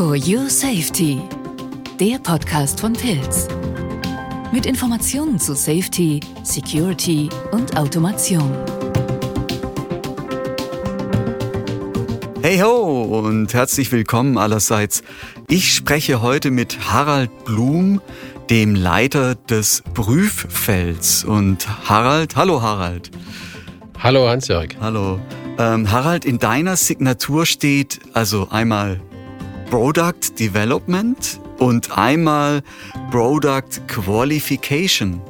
For Your Safety, der Podcast von Pilz. Mit Informationen zu Safety, Security und Automation. Hey ho und herzlich willkommen allerseits. Ich spreche heute mit Harald Blum, dem Leiter des Prüffelds. Und Harald, hallo Harald. Hallo Hans-Jörg. Hallo. Ähm, Harald, in deiner Signatur steht also einmal Product Development und einmal Product Qualification.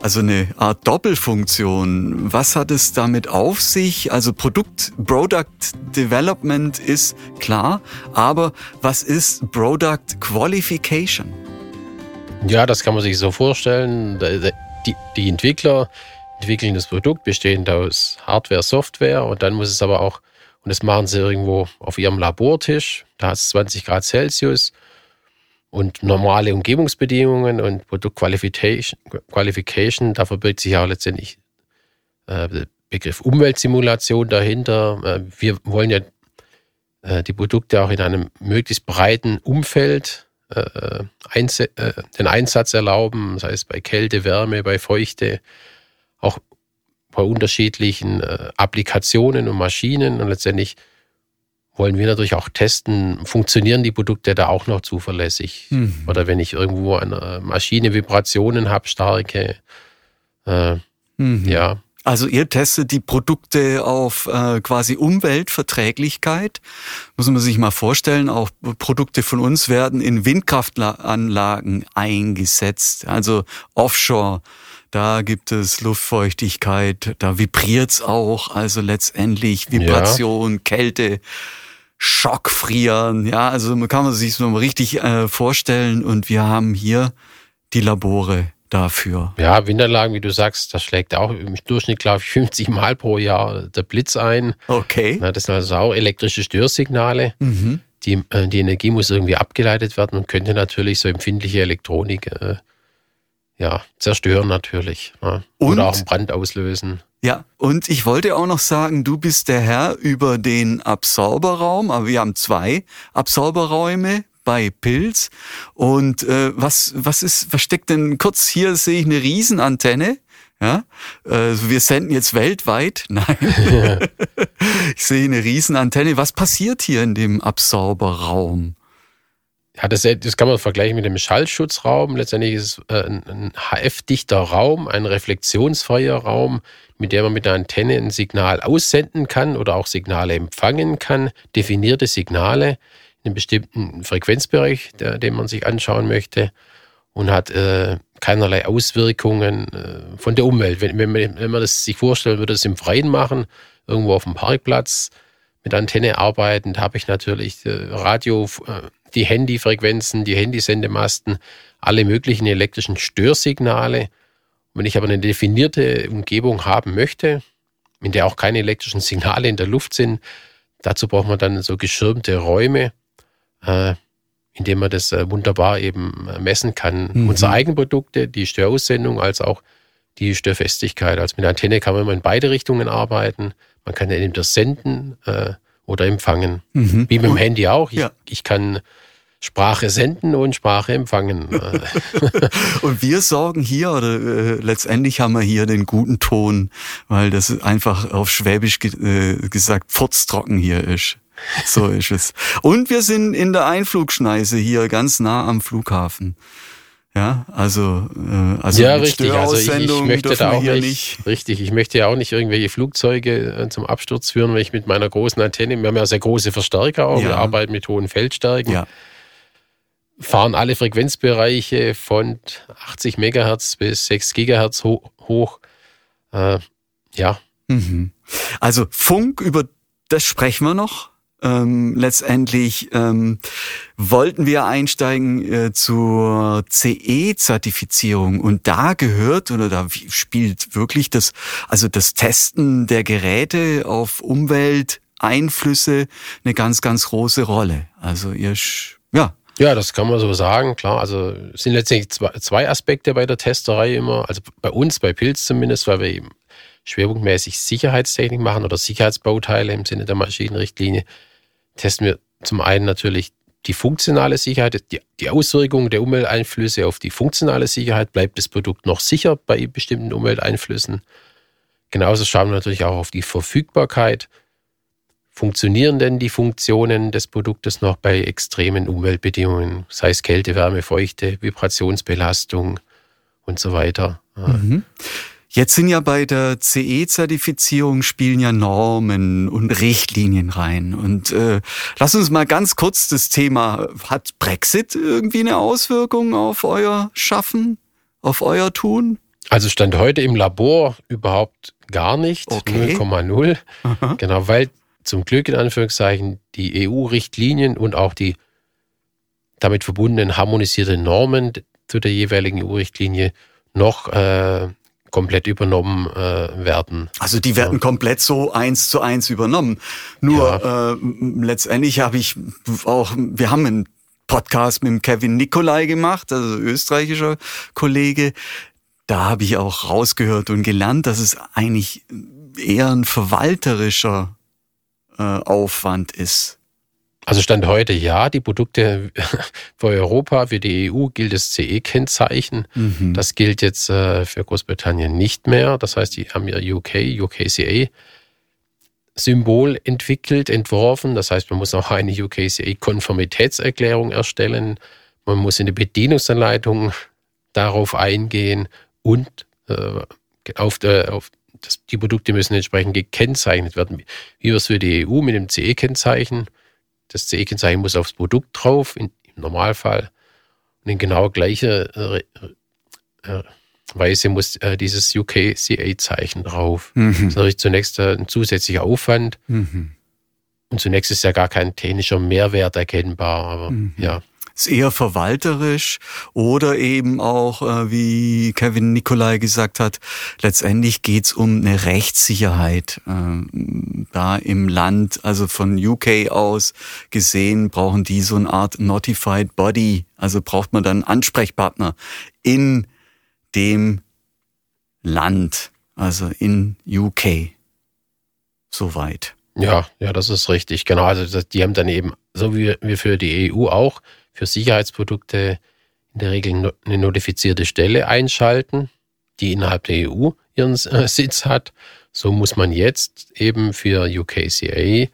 Also eine Art Doppelfunktion. Was hat es damit auf sich? Also Produkt, Product Development ist klar, aber was ist Product Qualification? Ja, das kann man sich so vorstellen. Die, die Entwickler entwickeln das Produkt bestehend aus Hardware, Software und dann muss es aber auch, und das machen sie irgendwo auf ihrem Labortisch, da hat es 20 Grad Celsius und normale Umgebungsbedingungen und Produktqualification, Qualification, da verbirgt sich ja letztendlich äh, der Begriff Umweltsimulation dahinter. Äh, wir wollen ja äh, die Produkte auch in einem möglichst breiten Umfeld äh, den Einsatz erlauben, das heißt bei Kälte, Wärme, bei Feuchte, auch bei unterschiedlichen Applikationen und Maschinen und letztendlich wollen wir natürlich auch testen, funktionieren die Produkte da auch noch zuverlässig? Mhm. Oder wenn ich irgendwo eine Maschine Vibrationen habe, starke, äh, mhm. ja. Also ihr testet die Produkte auf äh, quasi Umweltverträglichkeit. Muss man sich mal vorstellen, auch Produkte von uns werden in Windkraftanlagen eingesetzt, also offshore. Da gibt es Luftfeuchtigkeit, da vibriert's auch, also letztendlich Vibration, ja. Kälte. Schockfrieren, ja, also man kann man sich so mal richtig äh, vorstellen und wir haben hier die Labore dafür. Ja, Windanlagen, wie du sagst, das schlägt auch im Durchschnitt, glaube ich, 50 Mal pro Jahr der Blitz ein. Okay. das sind also auch elektrische Störsignale. Mhm. Die, äh, die Energie muss irgendwie abgeleitet werden und könnte natürlich so empfindliche Elektronik äh, ja, zerstören natürlich. Ja. Oder auch einen Brand auslösen. Ja, und ich wollte auch noch sagen, du bist der Herr über den Absorberraum, aber wir haben zwei Absorberräume bei Pilz. Und äh, was, was ist, was steckt denn kurz hier sehe ich eine Riesenantenne. Ja, äh, wir senden jetzt weltweit. Nein, ich sehe eine Riesenantenne. Was passiert hier in dem Absorberraum? Ja, das, das kann man vergleichen mit dem Schallschutzraum. Letztendlich ist es äh, ein, ein HF-dichter Raum, ein reflexionsfreier Raum, mit dem man mit einer Antenne ein Signal aussenden kann oder auch Signale empfangen kann, definierte Signale in einem bestimmten Frequenzbereich, der, den man sich anschauen möchte und hat äh, keinerlei Auswirkungen äh, von der Umwelt. Wenn, wenn, man, wenn man das sich vorstellt, würde es im Freien machen, irgendwo auf dem Parkplatz mit Antenne arbeiten, da habe ich natürlich äh, Radio, äh, die Handyfrequenzen, die Handysendemasten, alle möglichen elektrischen Störsignale. wenn ich aber eine definierte Umgebung haben möchte, in der auch keine elektrischen Signale in der Luft sind, dazu braucht man dann so geschirmte Räume, äh, in denen man das äh, wunderbar eben äh, messen kann. Mhm. Unsere Eigenprodukte, die Störaussendung als auch die Störfestigkeit. Also mit der Antenne kann man immer in beide Richtungen arbeiten. Man kann entweder senden äh, oder empfangen. Mhm. Wie mit dem Handy auch. Ich, ja. ich kann Sprache senden und Sprache empfangen. und wir sorgen hier, oder äh, letztendlich haben wir hier den guten Ton, weil das einfach auf Schwäbisch ge äh, gesagt furztrocken hier ist. So ist es. Und wir sind in der Einflugschneise hier ganz nah am Flughafen. Ja, also, äh, also ja, richtig. Also ich, ich möchte da auch nicht, nicht, richtig. Ich möchte ja auch nicht irgendwelche Flugzeuge äh, zum Absturz führen, wenn ich mit meiner großen Antenne, wir haben ja sehr große Verstärker auch, ja. wir arbeiten mit hohen Feldstärken. Ja. Fahren alle Frequenzbereiche von 80 Megahertz bis 6 Gigahertz hoch. hoch. Äh, ja. Mhm. Also Funk, über das sprechen wir noch ähm, letztendlich ähm, wollten wir einsteigen äh, zur CE-Zertifizierung und da gehört oder da spielt wirklich das, also das Testen der Geräte auf Umwelteinflüsse eine ganz, ganz große Rolle. Also ihr, ja. Ja, das kann man so sagen, klar. Also es sind letztendlich zwei, Aspekte bei der Testerei immer. Also bei uns, bei Pilz zumindest, weil wir eben schwerpunktmäßig Sicherheitstechnik machen oder Sicherheitsbauteile im Sinne der Maschinenrichtlinie, testen wir zum einen natürlich die funktionale Sicherheit, die, die Auswirkungen der Umwelteinflüsse auf die funktionale Sicherheit, bleibt das Produkt noch sicher bei bestimmten Umwelteinflüssen. Genauso schauen wir natürlich auch auf die Verfügbarkeit. Funktionieren denn die Funktionen des Produktes noch bei extremen Umweltbedingungen, sei es Kälte, Wärme, Feuchte, Vibrationsbelastung und so weiter? Mhm. Jetzt sind ja bei der CE-Zertifizierung spielen ja Normen und Richtlinien rein. Und äh, lass uns mal ganz kurz das Thema, hat Brexit irgendwie eine Auswirkung auf euer Schaffen, auf euer Tun? Also stand heute im Labor überhaupt gar nicht, okay. 0,0. Genau, weil zum Glück in Anführungszeichen die EU-Richtlinien und auch die damit verbundenen harmonisierten Normen zu der jeweiligen EU-Richtlinie noch äh, komplett übernommen äh, werden. Also die werden ja. komplett so eins zu eins übernommen. Nur ja. äh, letztendlich habe ich auch, wir haben einen Podcast mit dem Kevin Nikolai gemacht, also österreichischer Kollege. Da habe ich auch rausgehört und gelernt, dass es eigentlich eher ein verwalterischer äh, Aufwand ist. Also Stand heute ja, die Produkte für Europa, für die EU gilt das CE-Kennzeichen. Mhm. Das gilt jetzt äh, für Großbritannien nicht mehr. Das heißt, die haben ja UK, UKCA Symbol entwickelt, entworfen. Das heißt, man muss auch eine UKCA-Konformitätserklärung erstellen. Man muss in der Bedienungsanleitung darauf eingehen und äh, auf, der, auf das, die Produkte müssen entsprechend gekennzeichnet werden, wie wir es für die EU mit dem CE-Kennzeichen das CE-Kennzeichen muss aufs Produkt drauf, in, im Normalfall. Und in genau gleicher äh, äh, Weise muss äh, dieses UKCA-Zeichen drauf. Mhm. Das ist natürlich zunächst äh, ein zusätzlicher Aufwand. Mhm. Und zunächst ist ja gar kein technischer Mehrwert erkennbar. Aber mhm. ja ist eher verwalterisch oder eben auch, äh, wie Kevin Nikolai gesagt hat, letztendlich geht's um eine Rechtssicherheit äh, da im Land. Also von UK aus gesehen brauchen die so eine Art Notified Body. Also braucht man dann Ansprechpartner in dem Land, also in UK. Soweit. Ja, ja, das ist richtig. Genau. Also die haben dann eben, so wie wir für die EU auch, für Sicherheitsprodukte in der Regel eine notifizierte Stelle einschalten, die innerhalb der EU ihren äh, Sitz hat. So muss man jetzt eben für UKCA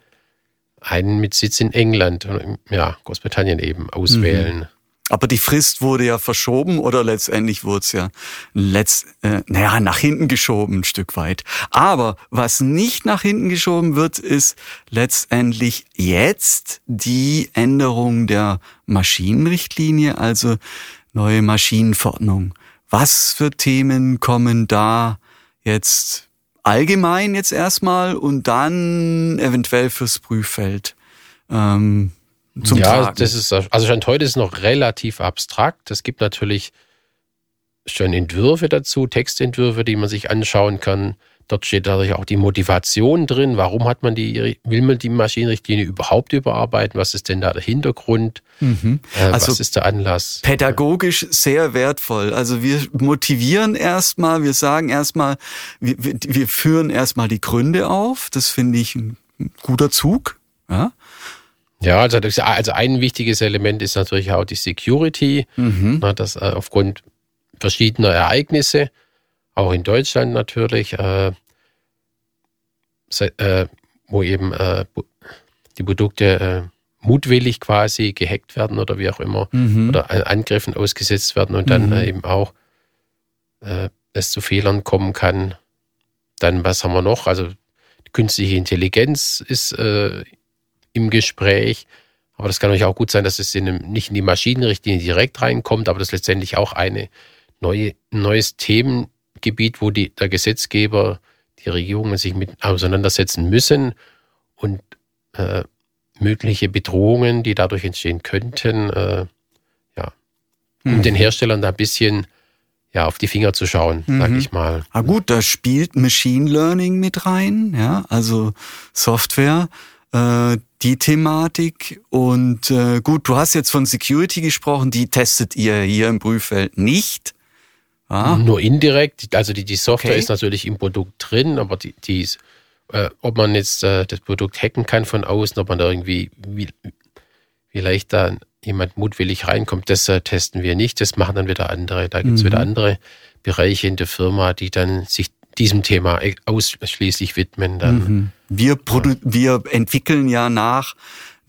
einen mit Sitz in England, ja, Großbritannien eben auswählen. Mhm. Aber die Frist wurde ja verschoben oder letztendlich wurde es ja letzt, äh, naja, nach hinten geschoben ein Stück weit. Aber was nicht nach hinten geschoben wird, ist letztendlich jetzt die Änderung der Maschinenrichtlinie, also neue Maschinenverordnung. Was für Themen kommen da jetzt allgemein jetzt erstmal und dann eventuell fürs Prüffeld? Ähm, zum ja, Tragen. das ist, also Stand heute ist es noch relativ abstrakt. Es gibt natürlich schon Entwürfe dazu, Textentwürfe, die man sich anschauen kann. Dort steht dadurch auch die Motivation drin. Warum hat man die, will man die Maschinenrichtlinie überhaupt überarbeiten? Was ist denn da der Hintergrund? Mhm. Äh, also was ist der Anlass? Pädagogisch sehr wertvoll. Also wir motivieren erstmal, wir sagen erstmal, wir, wir führen erstmal die Gründe auf. Das finde ich ein guter Zug. Ja. Ja, also, das, also ein wichtiges Element ist natürlich auch die Security, mhm. na, dass äh, aufgrund verschiedener Ereignisse, auch in Deutschland natürlich, äh, äh, wo eben äh, die Produkte äh, mutwillig quasi gehackt werden oder wie auch immer, mhm. oder Angriffen ausgesetzt werden und dann mhm. Eben auch es zu Fehlern kommen kann. Dann, was haben wir noch? Also künstliche Intelligenz ist im Gespräch. Aber das kann natürlich auch gut sein, dass es in einem, nicht in die Maschinenrichtlinie direkt reinkommt, aber das ist letztendlich auch eine neue, ein neues Themengebiet, wo die, der Gesetzgeber, die Regierungen sich mit auseinandersetzen müssen und äh, mögliche Bedrohungen, die dadurch entstehen könnten, äh, ja, um mhm. den Herstellern da ein bisschen ja, auf die Finger zu schauen, mhm. sag ich mal. Ah gut, da spielt Machine Learning mit rein, ja, also Software äh, die Thematik. Und äh, gut, du hast jetzt von Security gesprochen, die testet ihr hier im Prüffeld nicht. Ja. Nur indirekt, also die, die Software okay. ist natürlich im Produkt drin, aber die, die äh, ob man jetzt äh, das Produkt hacken kann von außen, ob man da irgendwie, wie, vielleicht da jemand mutwillig reinkommt, das äh, testen wir nicht, das machen dann wieder andere. Da gibt es mhm. wieder andere Bereiche in der Firma, die dann sich diesem Thema ausschließlich widmen. Dann. Mhm. Wir, produ wir entwickeln ja nach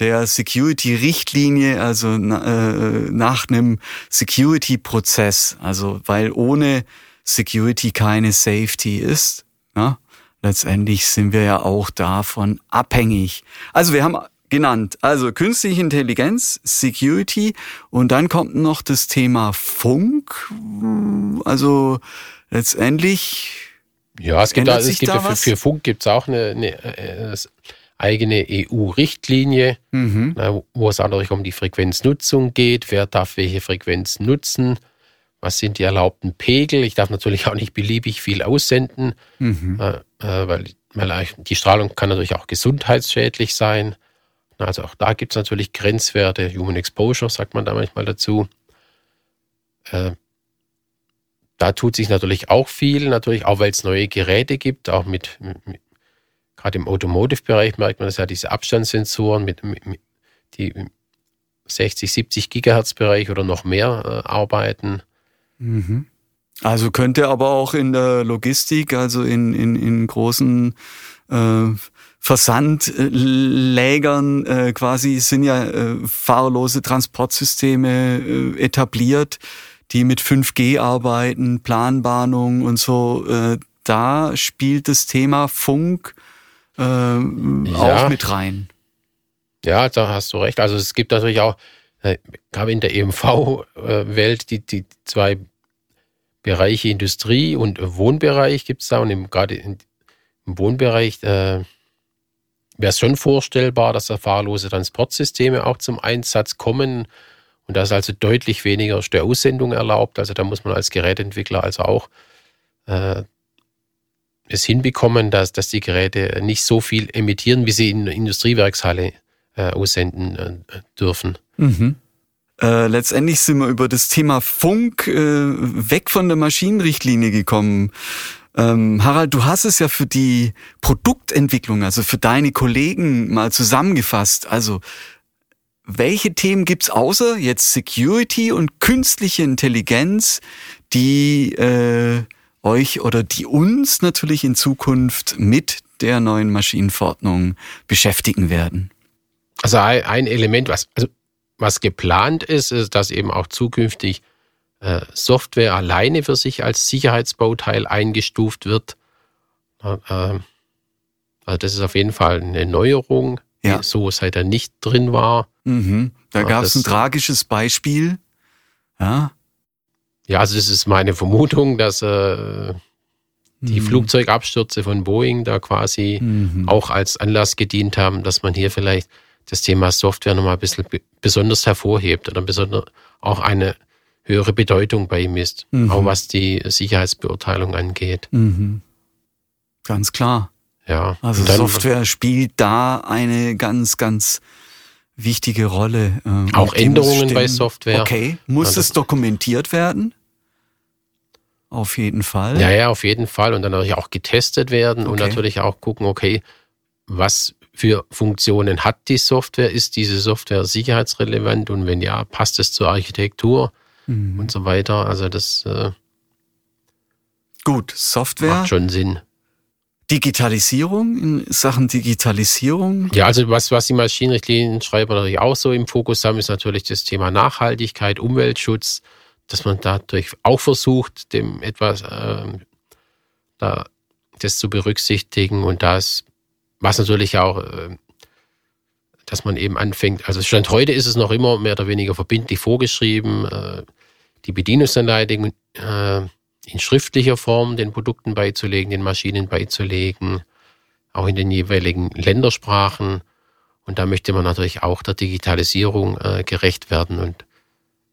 der Security-Richtlinie, also äh, nach einem Security-Prozess, also weil ohne Security keine Safety ist. Ja? Letztendlich sind wir ja auch davon abhängig. Also wir haben genannt, also künstliche Intelligenz, Security und dann kommt noch das Thema Funk. Also letztendlich. Ja, es gibt, da, es gibt da für, für, Funk gibt es auch eine, eine, eine äh, eigene EU-Richtlinie, mhm. wo es auch natürlich um die Frequenznutzung geht. Wer darf welche Frequenz nutzen? Was sind die erlaubten Pegel? Ich darf natürlich auch nicht beliebig viel aussenden, mhm. äh, äh weil, weil die Strahlung kann natürlich auch gesundheitsschädlich sein. Also auch da gibt es natürlich Grenzwerte, Human Exposure sagt man da manchmal dazu. Äh, da tut sich natürlich auch viel, natürlich auch weil es neue Geräte gibt, auch mit, mit gerade im Automotive-Bereich merkt man das ja, diese Abstandssensoren, mit, mit, die 60, 70 Gigahertz-Bereich oder noch mehr äh, arbeiten. Mhm. Also könnte aber auch in der Logistik, also in, in, in großen äh, Versandlägern äh, quasi sind ja äh, fahrerlose Transportsysteme äh, etabliert, die mit 5G arbeiten, Planbahnung und so. Äh, da spielt das Thema Funk äh, ja. auch mit rein. Ja, da hast du recht. Also es gibt natürlich auch, äh, gerade in der EMV-Welt, die, die zwei Bereiche Industrie und Wohnbereich gibt es da. Und im, gerade im Wohnbereich äh, wäre es schon vorstellbar, dass da fahrlose Transportsysteme auch zum Einsatz kommen. Und da ist also deutlich weniger Störaussendung erlaubt. Also da muss man als Geräteentwickler also auch äh, es hinbekommen, dass, dass die Geräte nicht so viel emittieren, wie sie in der Industriewerkshalle äh, aussenden äh, dürfen. Mhm. Äh, letztendlich sind wir über das Thema Funk äh, weg von der Maschinenrichtlinie gekommen. Ähm, Harald, du hast es ja für die Produktentwicklung, also für deine Kollegen mal zusammengefasst. Also welche Themen gibt's außer jetzt Security und künstliche Intelligenz, die äh, euch oder die uns natürlich in Zukunft mit der neuen Maschinenverordnung beschäftigen werden? Also ein Element, was, also was geplant ist, ist, dass eben auch zukünftig äh, Software alleine für sich als Sicherheitsbauteil eingestuft wird. Äh, also das ist auf jeden Fall eine Neuerung, ja. die so seit er nicht drin war. Mhm. Da gab es ein tragisches Beispiel. Ja, ja, also das ist meine Vermutung, dass äh, die mhm. Flugzeugabstürze von Boeing da quasi mhm. auch als Anlass gedient haben, dass man hier vielleicht das Thema Software nochmal ein bisschen besonders hervorhebt oder besonders auch eine höhere Bedeutung bei ihm ist, mhm. auch was die Sicherheitsbeurteilung angeht. Mhm. Ganz klar. Ja. Also dann, Software spielt da eine ganz, ganz wichtige Rolle. Äh, auch Änderungen bei Software. Okay. Muss also, es dokumentiert werden? Auf jeden Fall. Ja, ja, auf jeden Fall. Und dann natürlich auch getestet werden okay. und natürlich auch gucken, okay, was für Funktionen hat die Software? Ist diese Software sicherheitsrelevant? Und wenn ja, passt es zur Architektur mhm. und so weiter? Also das äh, Gut, Software. Macht schon Sinn. Digitalisierung, in Sachen Digitalisierung? Ja, also was, was die Maschinenrichtlinien-Schreiber natürlich auch so im Fokus haben, ist natürlich das Thema Nachhaltigkeit, Umweltschutz, dass man dadurch auch versucht, dem etwas äh, da, das zu berücksichtigen und das, was natürlich auch, äh, dass man eben anfängt, also Stand heute ist es noch immer mehr oder weniger verbindlich vorgeschrieben, äh, die Bedienungsanleitung äh, in schriftlicher Form den Produkten beizulegen, den Maschinen beizulegen, auch in den jeweiligen Ländersprachen. Und da möchte man natürlich auch der Digitalisierung äh, gerecht werden. Und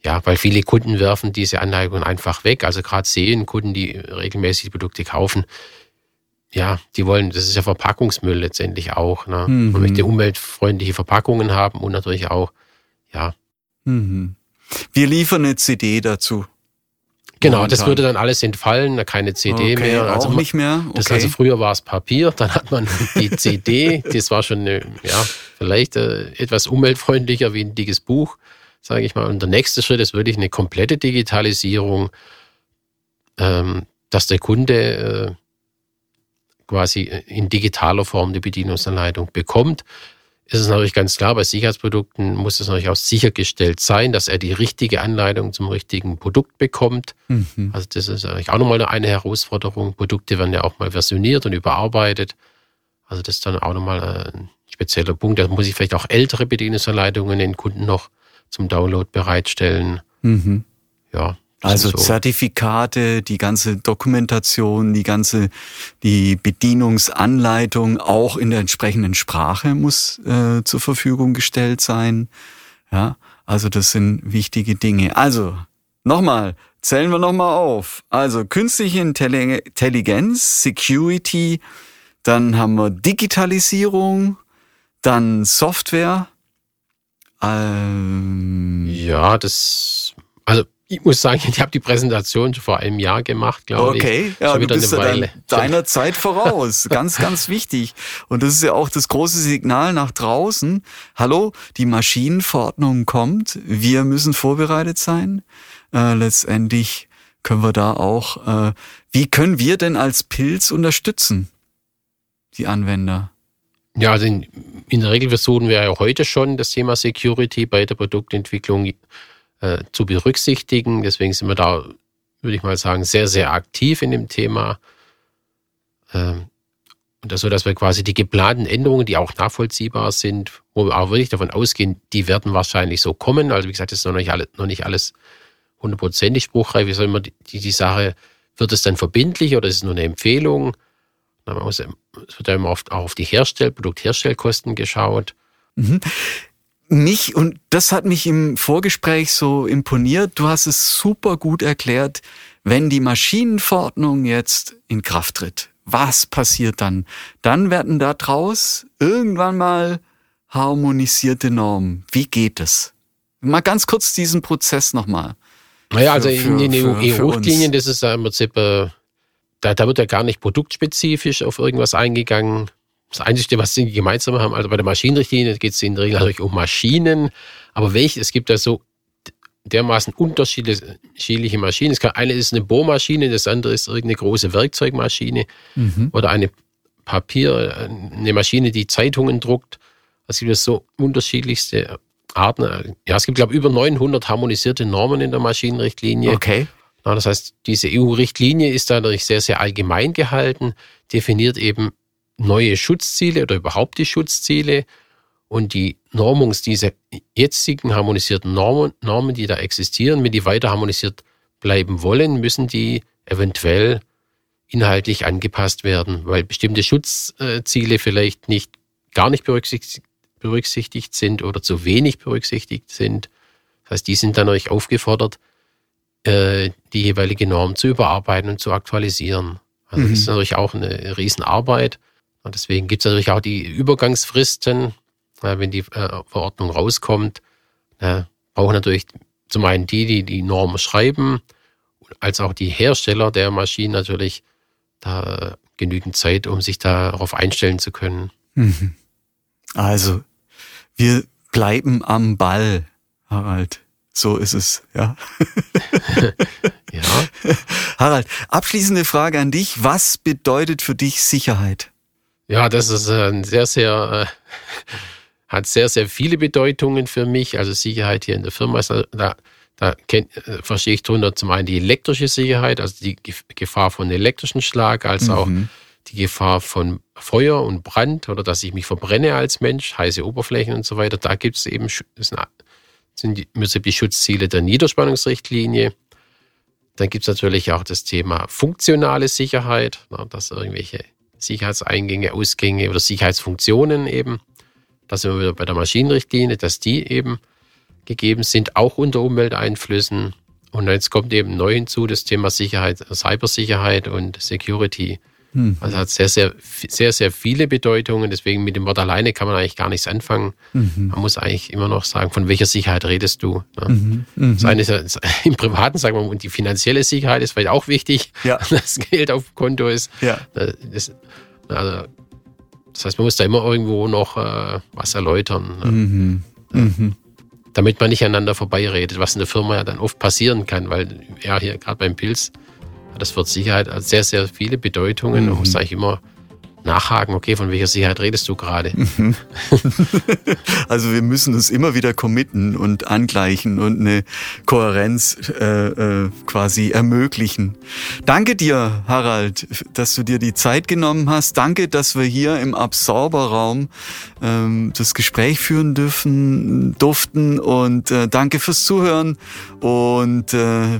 ja, weil viele Kunden werfen diese Anleitungen einfach weg. Also gerade sehen Kunden, die regelmäßig die Produkte kaufen, ja, die wollen, das ist ja Verpackungsmüll letztendlich auch. Ne? Mhm. Man möchte umweltfreundliche Verpackungen haben und natürlich auch, ja. Mhm. Wir liefern eine CD dazu. Genau, das würde dann alles entfallen, keine CD okay, mehr. Also auch nicht mehr. Okay. Das also früher war es Papier, dann hat man die CD, das war schon eine, ja, vielleicht äh, etwas umweltfreundlicher wie ein dickes Buch, sage ich mal. Und der nächste Schritt ist wirklich eine komplette Digitalisierung, ähm, dass der Kunde äh, quasi in digitaler Form die Bedienungsanleitung bekommt ist es natürlich ganz klar, bei Sicherheitsprodukten muss es natürlich auch sichergestellt sein, dass er die richtige Anleitung zum richtigen Produkt bekommt. Mhm. Also das ist eigentlich auch nochmal eine Herausforderung. Produkte werden ja auch mal versioniert und überarbeitet. Also das ist dann auch nochmal ein spezieller Punkt. Da muss ich vielleicht auch ältere Bedienungsanleitungen den Kunden noch zum Download bereitstellen. Mhm. Ja, also so. Zertifikate, die ganze Dokumentation, die ganze, die Bedienungsanleitung auch in der entsprechenden Sprache muss äh, zur Verfügung gestellt sein. Ja, also das sind wichtige Dinge. Also nochmal, zählen wir nochmal auf. Also künstliche Intelligenz, Security, dann haben wir Digitalisierung, dann Software. Ähm, ja, das, also ich muss sagen, ich habe die Präsentation vor einem Jahr gemacht, glaube ich. Okay, ja, du bist ja deiner Zeit voraus. ganz, ganz wichtig. Und das ist ja auch das große Signal nach draußen. Hallo, die Maschinenverordnung kommt. Wir müssen vorbereitet sein. Äh, letztendlich können wir da auch, äh, wie können wir denn als Pilz unterstützen? Die Anwender. Ja, also in, in der Regel versuchen wir ja heute schon das Thema Security bei der Produktentwicklung äh, zu berücksichtigen. Deswegen sind wir da, würde ich mal sagen, sehr, sehr aktiv in dem Thema. Ähm, und das so, dass wir quasi die geplanten Änderungen, die auch nachvollziehbar sind, wo wir auch wirklich davon ausgehen, die werden wahrscheinlich so kommen. Also wie gesagt, das ist noch nicht, alle, noch nicht alles hundertprozentig spruchreif. Wie soll man die, die Sache, wird es dann verbindlich oder ist es nur eine Empfehlung? Es wird ja immer oft auch auf die Herstell-, Produktherstellkosten geschaut. Mhm mich, und das hat mich im Vorgespräch so imponiert, du hast es super gut erklärt, wenn die Maschinenverordnung jetzt in Kraft tritt, was passiert dann? Dann werden da draus irgendwann mal harmonisierte Normen. Wie geht es? Mal ganz kurz diesen Prozess nochmal. Naja, also für, in den EU-Richtlinien, das ist ja im Prinzip, äh, da, da wird ja gar nicht produktspezifisch auf irgendwas eingegangen. Das Einzige, was sie gemeinsam haben, also bei der Maschinenrichtlinie geht es in der Regel natürlich um Maschinen, aber welche, es gibt da so dermaßen unterschiedliche Maschinen. Kann, eine ist eine Bohrmaschine, das andere ist irgendeine große Werkzeugmaschine mhm. oder eine Papier, eine Maschine, die Zeitungen druckt. Es gibt so unterschiedlichste Arten. Ja, es gibt, glaube ich, über 900 harmonisierte Normen in der Maschinenrichtlinie. Okay. Ja, das heißt, diese EU-Richtlinie ist da natürlich sehr, sehr allgemein gehalten, definiert eben neue Schutzziele oder überhaupt die Schutzziele und die Normungs, diese jetzigen harmonisierten Normen, Normen, die da existieren, wenn die weiter harmonisiert bleiben wollen, müssen die eventuell inhaltlich angepasst werden, weil bestimmte Schutzziele vielleicht nicht gar nicht berücksichtigt, berücksichtigt sind oder zu wenig berücksichtigt sind. Das heißt, die sind dann euch aufgefordert, äh, die jeweilige Norm zu überarbeiten und zu aktualisieren. Also mhm. das ist natürlich auch eine Riesenarbeit. Und deswegen gibt es natürlich auch die Übergangsfristen, wenn die äh, Verordnung rauskommt. brauchen natürlich zum einen die, die die Norm schreiben, als auch die Hersteller der Maschinen natürlich da genügend Zeit, um sich darauf einstellen zu können. Mhm. Also, wir bleiben am Ball, Harald. So ist es, ja. ja. Harald, abschließende Frage an dich. Was bedeutet für dich Sicherheit? Ja, das ist ein sehr, sehr, äh, hat sehr, sehr viele Bedeutungen für mich. Also Sicherheit hier in der Firma, da, da kenn, äh, verstehe ich darunter zum einen die elektrische Sicherheit, also die Gefahr von elektrischen Schlag, als mhm. auch die Gefahr von Feuer und Brand oder dass ich mich verbrenne als Mensch, heiße Oberflächen und so weiter. Da gibt es eben, sind die, müssen die Schutzziele der Niederspannungsrichtlinie. Dann gibt es natürlich auch das Thema funktionale Sicherheit, dass irgendwelche Sicherheitseingänge, Ausgänge oder Sicherheitsfunktionen eben. Da sind wir wieder bei der Maschinenrichtlinie, dass die eben gegeben sind, auch unter Umwelteinflüssen. Und jetzt kommt eben neu hinzu das Thema Sicherheit, Cybersicherheit und Security. Mhm. Also hat sehr, sehr, sehr, sehr viele Bedeutungen. Deswegen mit dem Wort alleine kann man eigentlich gar nichts anfangen. Mhm. Man muss eigentlich immer noch sagen, von welcher Sicherheit redest du? Ne? Mhm. Mhm. Das eine ist im Privaten, sagen wir mal, und die finanzielle Sicherheit ist vielleicht auch wichtig, ja. dass Geld auf dem Konto ist. Ja. Das, also, das heißt, man muss da immer irgendwo noch äh, was erläutern. Ne? Mhm. Mhm. Damit man nicht aneinander vorbeiredet, was in der Firma ja dann oft passieren kann, weil ja hier gerade beim Pilz das wird Sicherheit sehr, sehr viele Bedeutungen. Mhm. Man muss eigentlich immer nachhaken, okay, von welcher Sicherheit redest du gerade? Mhm. also wir müssen uns immer wieder committen und angleichen und eine Kohärenz äh, äh, quasi ermöglichen. Danke dir, Harald, dass du dir die Zeit genommen hast. Danke, dass wir hier im Absorberraum ähm, das Gespräch führen dürfen, durften und äh, danke fürs Zuhören und äh,